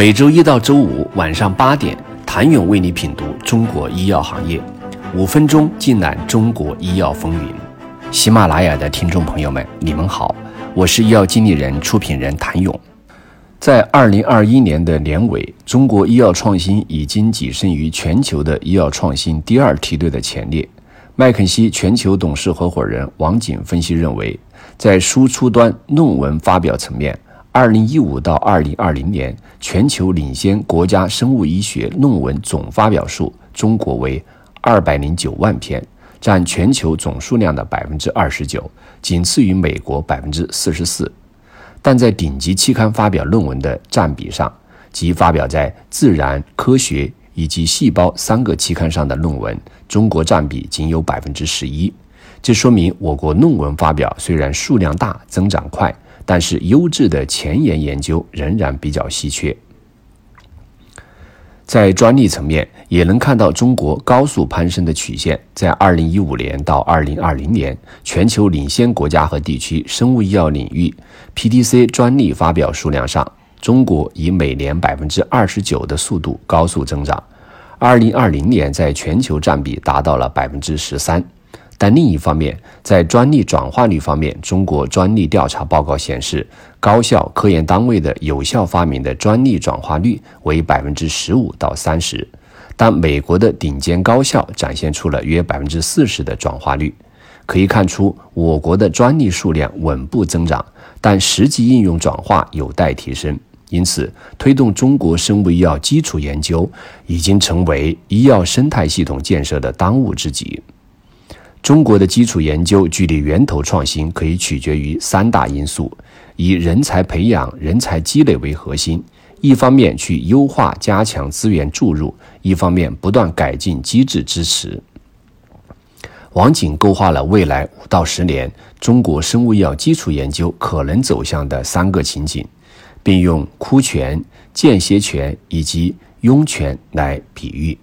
每周一到周五晚上八点，谭勇为你品读中国医药行业，五分钟尽览中国医药风云。喜马拉雅的听众朋友们，你们好，我是医药经理人、出品人谭勇。在二零二一年的年尾，中国医药创新已经跻身于全球的医药创新第二梯队的前列。麦肯锡全球董事合伙人王景分析认为，在输出端论文发表层面，二零一五到二零二零年全球领先国家生物医学论文总发表数，中国为二百零九万篇，占全球总数量的百分之二十九，仅次于美国百分之四十四。但在顶级期刊发表论文的占比上，即发表在《自然》《科学》以及《细胞》三个期刊上的论文，中国占比仅有百分之十一。这说明我国论文发表虽然数量大、增长快，但是优质的前沿研究仍然比较稀缺。在专利层面，也能看到中国高速攀升的曲线。在二零一五年到二零二零年，全球领先国家和地区生物医药领域 PDC 专利发表数量上，中国以每年百分之二十九的速度高速增长。二零二零年，在全球占比达到了百分之十三。但另一方面，在专利转化率方面，中国专利调查报告显示，高校科研单位的有效发明的专利转化率为百分之十五到三十，但美国的顶尖高校展现出了约百分之四十的转化率。可以看出，我国的专利数量稳步增长，但实际应用转化有待提升。因此，推动中国生物医药基础研究已经成为医药生态系统建设的当务之急。中国的基础研究距离源头创新可以取决于三大因素：以人才培养、人才积累为核心，一方面去优化加强资源注入，一方面不断改进机制支持。王景勾画了未来五到十年中国生物医药基础研究可能走向的三个情景，并用枯泉、间歇泉以及涌泉来比喻。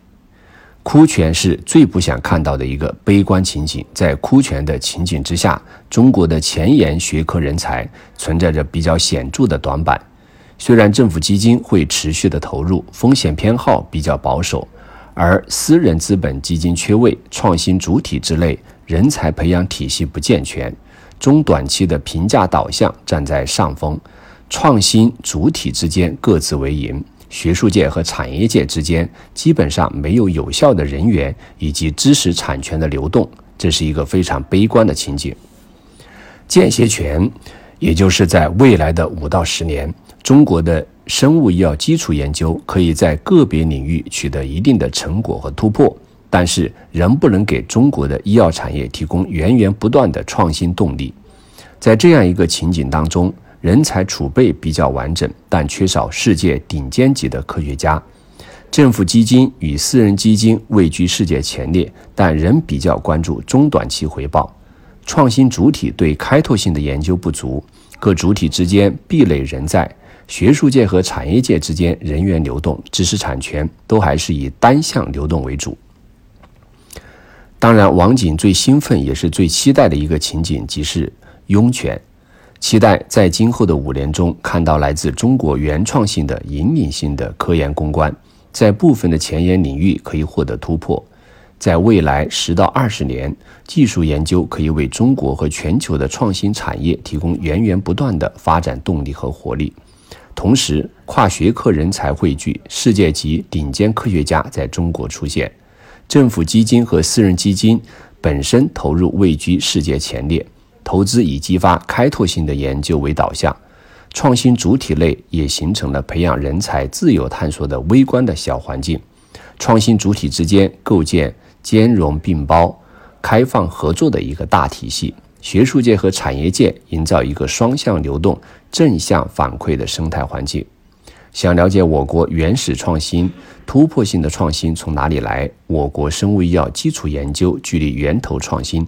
枯泉是最不想看到的一个悲观情景。在枯泉的情景之下，中国的前沿学科人才存在着比较显著的短板。虽然政府基金会持续的投入，风险偏好比较保守，而私人资本基金缺位，创新主体之类人才培养体系不健全，中短期的评价导向站在上风，创新主体之间各自为营。学术界和产业界之间基本上没有有效的人员以及知识产权的流动，这是一个非常悲观的情景。间歇权，也就是在未来的五到十年，中国的生物医药基础研究可以在个别领域取得一定的成果和突破，但是仍不能给中国的医药产业提供源源不断的创新动力。在这样一个情景当中。人才储备比较完整，但缺少世界顶尖级的科学家。政府基金与私人基金位居世界前列，但仍比较关注中短期回报。创新主体对开拓性的研究不足，各主体之间壁垒仍在。学术界和产业界之间人员流动、知识产权都还是以单向流动为主。当然，王景最兴奋也是最期待的一个情景，即是拥权。期待在今后的五年中看到来自中国原创性的引领性的科研攻关，在部分的前沿领域可以获得突破，在未来十到二十年，技术研究可以为中国和全球的创新产业提供源源不断的发展动力和活力。同时，跨学科人才汇聚，世界级顶尖科学家在中国出现，政府基金和私人基金本身投入位居世界前列。投资以激发开拓性的研究为导向，创新主体类也形成了培养人才自由探索的微观的小环境。创新主体之间构建兼容并包、开放合作的一个大体系，学术界和产业界营造一个双向流动、正向反馈的生态环境。想了解我国原始创新、突破性的创新从哪里来？我国生物医药基础研究距离源头创新